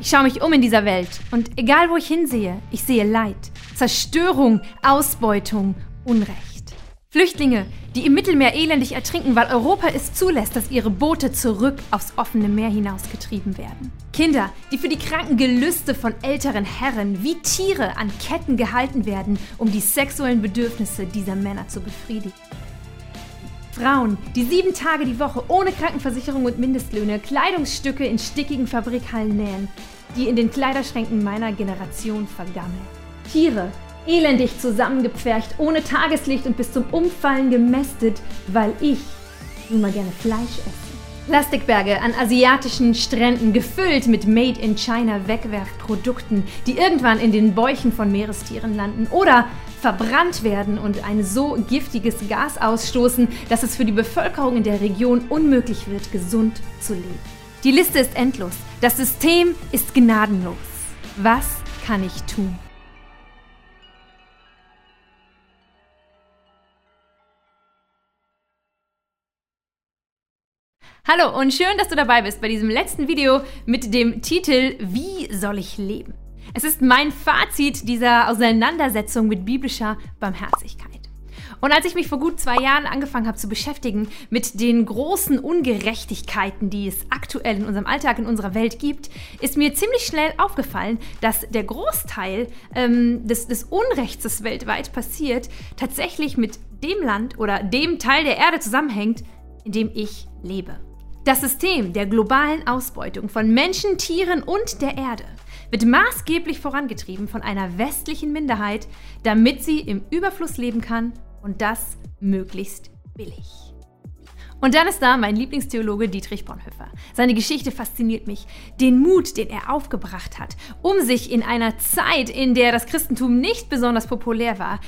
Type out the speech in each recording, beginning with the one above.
Ich schaue mich um in dieser Welt und egal wo ich hinsehe, ich sehe Leid, Zerstörung, Ausbeutung, Unrecht. Flüchtlinge, die im Mittelmeer elendig ertrinken, weil Europa es zulässt, dass ihre Boote zurück aufs offene Meer hinausgetrieben werden. Kinder, die für die kranken Gelüste von älteren Herren wie Tiere an Ketten gehalten werden, um die sexuellen Bedürfnisse dieser Männer zu befriedigen. Frauen, die sieben Tage die Woche ohne Krankenversicherung und Mindestlöhne Kleidungsstücke in stickigen Fabrikhallen nähen, die in den Kleiderschränken meiner Generation vergammeln. Tiere, elendig zusammengepfercht, ohne Tageslicht und bis zum Umfallen gemästet, weil ich nun mal gerne Fleisch esse. Plastikberge an asiatischen Stränden gefüllt mit Made in China Wegwerfprodukten, die irgendwann in den Bäuchen von Meerestieren landen oder verbrannt werden und ein so giftiges Gas ausstoßen, dass es für die Bevölkerung in der Region unmöglich wird, gesund zu leben. Die Liste ist endlos. Das System ist gnadenlos. Was kann ich tun? Hallo und schön, dass du dabei bist bei diesem letzten Video mit dem Titel Wie soll ich leben? Es ist mein Fazit dieser Auseinandersetzung mit biblischer Barmherzigkeit. Und als ich mich vor gut zwei Jahren angefangen habe zu beschäftigen mit den großen Ungerechtigkeiten, die es aktuell in unserem Alltag, in unserer Welt gibt, ist mir ziemlich schnell aufgefallen, dass der Großteil ähm, des, des Unrechts, das weltweit passiert, tatsächlich mit dem Land oder dem Teil der Erde zusammenhängt, in dem ich lebe. Das System der globalen Ausbeutung von Menschen, Tieren und der Erde wird maßgeblich vorangetrieben von einer westlichen Minderheit, damit sie im Überfluss leben kann und das möglichst billig. Und dann ist da mein Lieblingstheologe Dietrich Bonhoeffer. Seine Geschichte fasziniert mich. Den Mut, den er aufgebracht hat, um sich in einer Zeit, in der das Christentum nicht besonders populär war,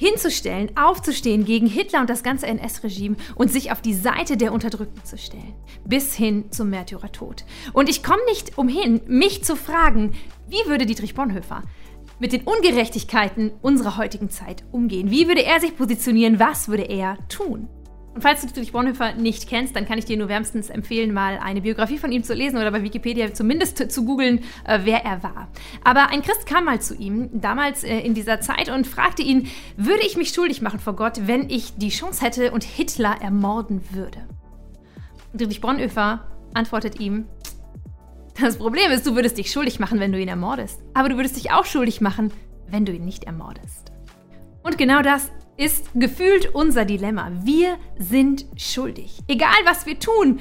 hinzustellen, aufzustehen gegen Hitler und das ganze NS-Regime und sich auf die Seite der Unterdrückten zu stellen, bis hin zum Märtyrertod. Und ich komme nicht umhin, mich zu fragen, wie würde Dietrich Bonhoeffer mit den Ungerechtigkeiten unserer heutigen Zeit umgehen? Wie würde er sich positionieren? Was würde er tun? Und falls du Dietrich Bonhoeffer nicht kennst, dann kann ich dir nur wärmstens empfehlen, mal eine Biografie von ihm zu lesen oder bei Wikipedia zumindest zu googeln, äh, wer er war. Aber ein Christ kam mal zu ihm, damals äh, in dieser Zeit, und fragte ihn, würde ich mich schuldig machen vor Gott, wenn ich die Chance hätte und Hitler ermorden würde? Dietrich Bonhoeffer antwortet ihm, das Problem ist, du würdest dich schuldig machen, wenn du ihn ermordest. Aber du würdest dich auch schuldig machen, wenn du ihn nicht ermordest. Und genau das ist gefühlt unser Dilemma. Wir sind schuldig. Egal was wir tun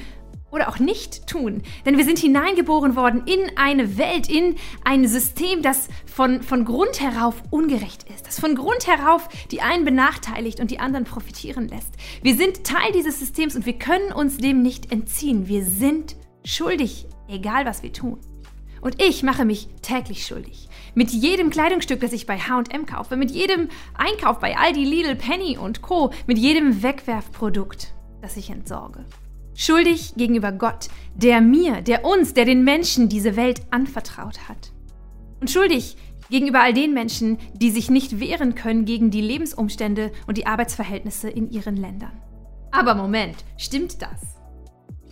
oder auch nicht tun. Denn wir sind hineingeboren worden in eine Welt, in ein System, das von, von Grund herauf ungerecht ist. Das von Grund herauf die einen benachteiligt und die anderen profitieren lässt. Wir sind Teil dieses Systems und wir können uns dem nicht entziehen. Wir sind schuldig, egal was wir tun. Und ich mache mich täglich schuldig. Mit jedem Kleidungsstück, das ich bei HM kaufe, mit jedem Einkauf bei Aldi, Lidl, Penny und Co., mit jedem Wegwerfprodukt, das ich entsorge. Schuldig gegenüber Gott, der mir, der uns, der den Menschen diese Welt anvertraut hat. Und schuldig gegenüber all den Menschen, die sich nicht wehren können gegen die Lebensumstände und die Arbeitsverhältnisse in ihren Ländern. Aber Moment, stimmt das?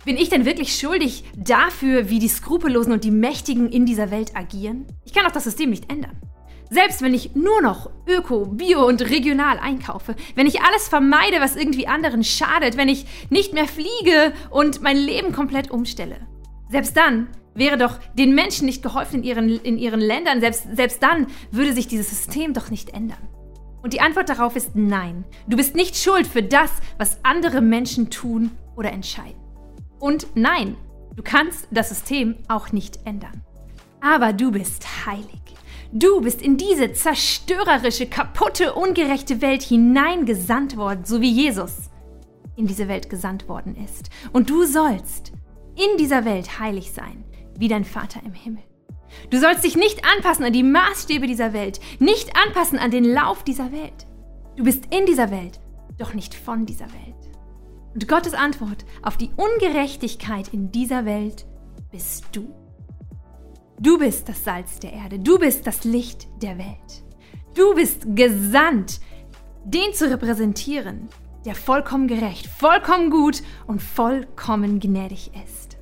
Bin ich denn wirklich schuldig dafür, wie die Skrupellosen und die Mächtigen in dieser Welt agieren? Ich kann auch das System nicht ändern. Selbst wenn ich nur noch öko, bio und regional einkaufe, wenn ich alles vermeide, was irgendwie anderen schadet, wenn ich nicht mehr fliege und mein Leben komplett umstelle. Selbst dann wäre doch den Menschen nicht geholfen in ihren, in ihren Ländern, selbst, selbst dann würde sich dieses System doch nicht ändern. Und die Antwort darauf ist nein. Du bist nicht schuld für das, was andere Menschen tun oder entscheiden. Und nein, du kannst das System auch nicht ändern. Aber du bist heilig. Du bist in diese zerstörerische, kaputte, ungerechte Welt hineingesandt worden, so wie Jesus in diese Welt gesandt worden ist. Und du sollst in dieser Welt heilig sein, wie dein Vater im Himmel. Du sollst dich nicht anpassen an die Maßstäbe dieser Welt, nicht anpassen an den Lauf dieser Welt. Du bist in dieser Welt, doch nicht von dieser Welt. Und Gottes Antwort auf die Ungerechtigkeit in dieser Welt bist du. Du bist das Salz der Erde, du bist das Licht der Welt. Du bist gesandt, den zu repräsentieren, der vollkommen gerecht, vollkommen gut und vollkommen gnädig ist.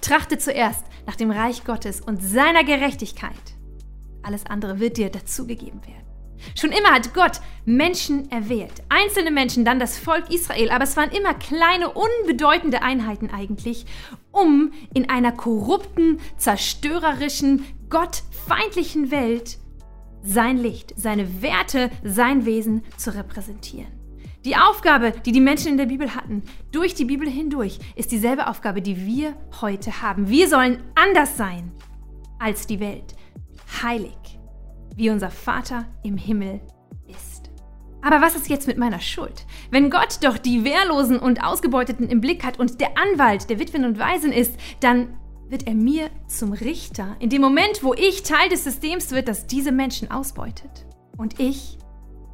Trachte zuerst nach dem Reich Gottes und seiner Gerechtigkeit, alles andere wird dir dazugegeben werden. Schon immer hat Gott Menschen erwählt, einzelne Menschen, dann das Volk Israel, aber es waren immer kleine, unbedeutende Einheiten eigentlich, um in einer korrupten, zerstörerischen, gottfeindlichen Welt sein Licht, seine Werte, sein Wesen zu repräsentieren. Die Aufgabe, die die Menschen in der Bibel hatten, durch die Bibel hindurch, ist dieselbe Aufgabe, die wir heute haben. Wir sollen anders sein als die Welt. Heilig, wie unser Vater im Himmel ist. Aber was ist jetzt mit meiner Schuld? Wenn Gott doch die Wehrlosen und Ausgebeuteten im Blick hat und der Anwalt der Witwen und Waisen ist, dann wird er mir zum Richter in dem Moment, wo ich Teil des Systems wird, das diese Menschen ausbeutet. Und ich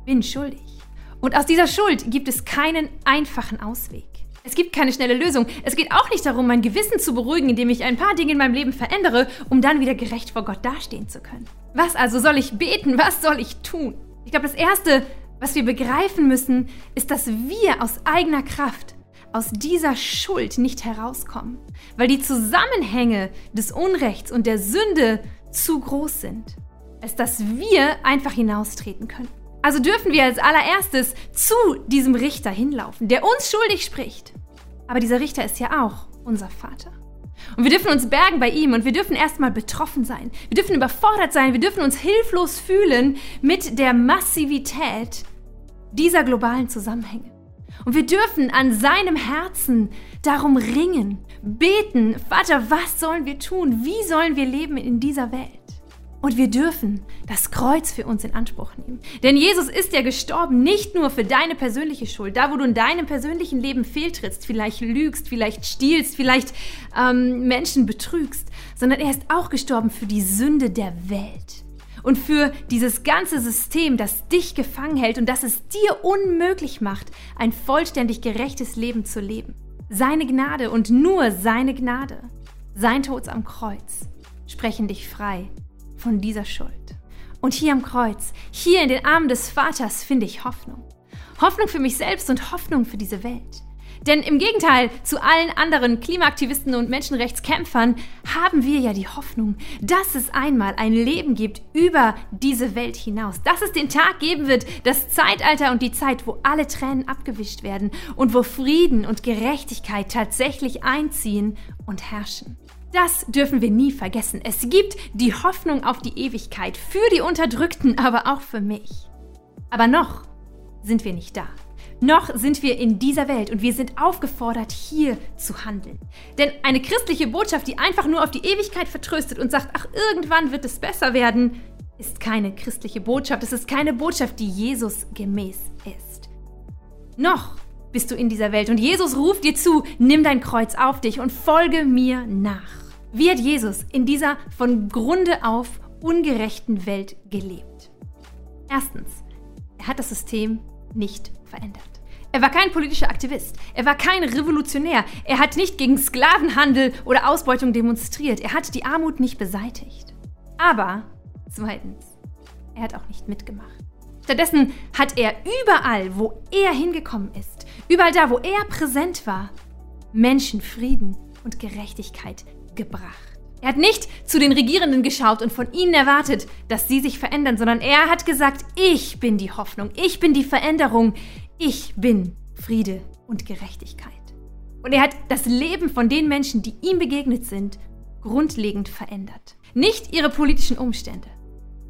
bin schuldig. Und aus dieser Schuld gibt es keinen einfachen Ausweg. Es gibt keine schnelle Lösung. Es geht auch nicht darum, mein Gewissen zu beruhigen, indem ich ein paar Dinge in meinem Leben verändere, um dann wieder gerecht vor Gott dastehen zu können. Was also soll ich beten? Was soll ich tun? Ich glaube, das Erste, was wir begreifen müssen, ist, dass wir aus eigener Kraft aus dieser Schuld nicht herauskommen, weil die Zusammenhänge des Unrechts und der Sünde zu groß sind, als dass wir einfach hinaustreten können. Also dürfen wir als allererstes zu diesem Richter hinlaufen, der uns schuldig spricht. Aber dieser Richter ist ja auch unser Vater. Und wir dürfen uns bergen bei ihm und wir dürfen erstmal betroffen sein. Wir dürfen überfordert sein, wir dürfen uns hilflos fühlen mit der Massivität dieser globalen Zusammenhänge. Und wir dürfen an seinem Herzen darum ringen, beten, Vater, was sollen wir tun? Wie sollen wir leben in dieser Welt? Und wir dürfen das Kreuz für uns in Anspruch nehmen. Denn Jesus ist ja gestorben, nicht nur für deine persönliche Schuld, da wo du in deinem persönlichen Leben fehltrittst, vielleicht lügst, vielleicht stiehlst, vielleicht ähm, Menschen betrügst, sondern er ist auch gestorben für die Sünde der Welt. Und für dieses ganze System, das dich gefangen hält und das es dir unmöglich macht, ein vollständig gerechtes Leben zu leben. Seine Gnade und nur seine Gnade, sein Tod am Kreuz, sprechen dich frei von dieser Schuld. Und hier am Kreuz, hier in den Armen des Vaters finde ich Hoffnung. Hoffnung für mich selbst und Hoffnung für diese Welt. Denn im Gegenteil zu allen anderen Klimaaktivisten und Menschenrechtskämpfern haben wir ja die Hoffnung, dass es einmal ein Leben gibt über diese Welt hinaus. Dass es den Tag geben wird, das Zeitalter und die Zeit, wo alle Tränen abgewischt werden und wo Frieden und Gerechtigkeit tatsächlich einziehen und herrschen. Das dürfen wir nie vergessen. Es gibt die Hoffnung auf die Ewigkeit für die Unterdrückten, aber auch für mich. Aber noch sind wir nicht da. Noch sind wir in dieser Welt und wir sind aufgefordert, hier zu handeln. Denn eine christliche Botschaft, die einfach nur auf die Ewigkeit vertröstet und sagt, ach, irgendwann wird es besser werden, ist keine christliche Botschaft. Es ist keine Botschaft, die Jesus gemäß ist. Noch bist du in dieser Welt und Jesus ruft dir zu, nimm dein Kreuz auf dich und folge mir nach. Wie hat Jesus in dieser von Grunde auf ungerechten Welt gelebt? Erstens, er hat das System nicht verändert. Er war kein politischer Aktivist. Er war kein Revolutionär. Er hat nicht gegen Sklavenhandel oder Ausbeutung demonstriert. Er hat die Armut nicht beseitigt. Aber, zweitens, er hat auch nicht mitgemacht. Stattdessen hat er überall, wo er hingekommen ist, überall da, wo er präsent war, Menschen Frieden und Gerechtigkeit gebracht. Er hat nicht zu den Regierenden geschaut und von ihnen erwartet, dass sie sich verändern, sondern er hat gesagt, ich bin die Hoffnung, ich bin die Veränderung, ich bin Friede und Gerechtigkeit. Und er hat das Leben von den Menschen, die ihm begegnet sind, grundlegend verändert. Nicht ihre politischen Umstände,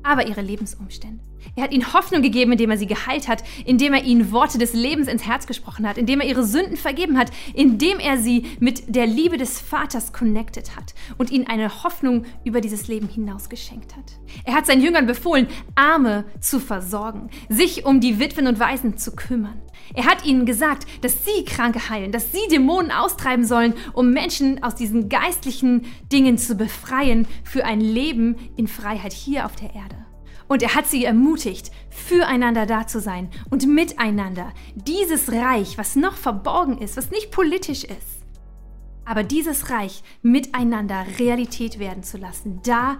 aber ihre Lebensumstände. Er hat ihnen Hoffnung gegeben, indem er sie geheilt hat, indem er ihnen Worte des Lebens ins Herz gesprochen hat, indem er ihre Sünden vergeben hat, indem er sie mit der Liebe des Vaters connected hat und ihnen eine Hoffnung über dieses Leben hinaus geschenkt hat. Er hat seinen Jüngern befohlen, Arme zu versorgen, sich um die Witwen und Waisen zu kümmern. Er hat ihnen gesagt, dass sie Kranke heilen, dass sie Dämonen austreiben sollen, um Menschen aus diesen geistlichen Dingen zu befreien für ein Leben in Freiheit hier auf der Erde. Und er hat sie ermutigt, füreinander da zu sein und miteinander dieses Reich, was noch verborgen ist, was nicht politisch ist, aber dieses Reich miteinander Realität werden zu lassen, da,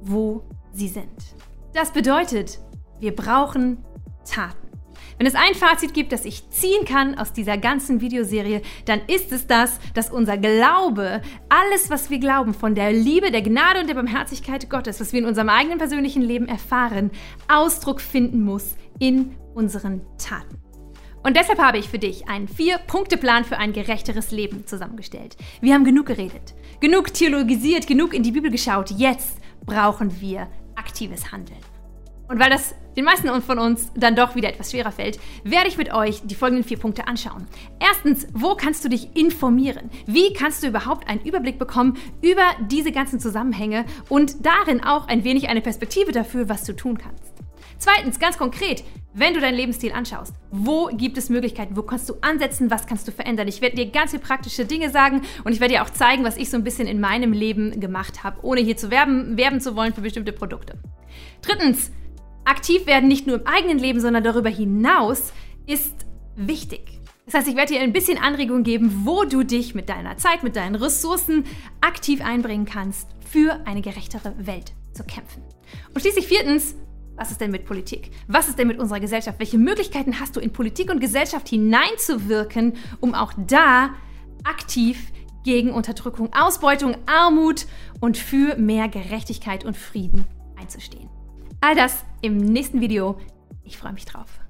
wo sie sind. Das bedeutet, wir brauchen Taten. Wenn es ein Fazit gibt, das ich ziehen kann aus dieser ganzen Videoserie, dann ist es das, dass unser Glaube, alles, was wir glauben von der Liebe, der Gnade und der Barmherzigkeit Gottes, was wir in unserem eigenen persönlichen Leben erfahren, Ausdruck finden muss in unseren Taten. Und deshalb habe ich für dich einen Vier-Punkte-Plan für ein gerechteres Leben zusammengestellt. Wir haben genug geredet, genug theologisiert, genug in die Bibel geschaut. Jetzt brauchen wir aktives Handeln. Und weil das den meisten von uns dann doch wieder etwas schwerer fällt, werde ich mit euch die folgenden vier Punkte anschauen. Erstens, wo kannst du dich informieren? Wie kannst du überhaupt einen Überblick bekommen über diese ganzen Zusammenhänge und darin auch ein wenig eine Perspektive dafür, was du tun kannst? Zweitens, ganz konkret, wenn du deinen Lebensstil anschaust, wo gibt es Möglichkeiten, wo kannst du ansetzen, was kannst du verändern? Ich werde dir ganz viele praktische Dinge sagen und ich werde dir auch zeigen, was ich so ein bisschen in meinem Leben gemacht habe, ohne hier zu werben, werben zu wollen für bestimmte Produkte. Drittens, aktiv werden nicht nur im eigenen Leben, sondern darüber hinaus ist wichtig. Das heißt, ich werde dir ein bisschen Anregung geben, wo du dich mit deiner Zeit, mit deinen Ressourcen aktiv einbringen kannst, für eine gerechtere Welt zu kämpfen. Und schließlich viertens, was ist denn mit Politik? Was ist denn mit unserer Gesellschaft? Welche Möglichkeiten hast du in Politik und Gesellschaft hineinzuwirken, um auch da aktiv gegen Unterdrückung, Ausbeutung, Armut und für mehr Gerechtigkeit und Frieden einzustehen? All das im nächsten Video. Ich freue mich drauf.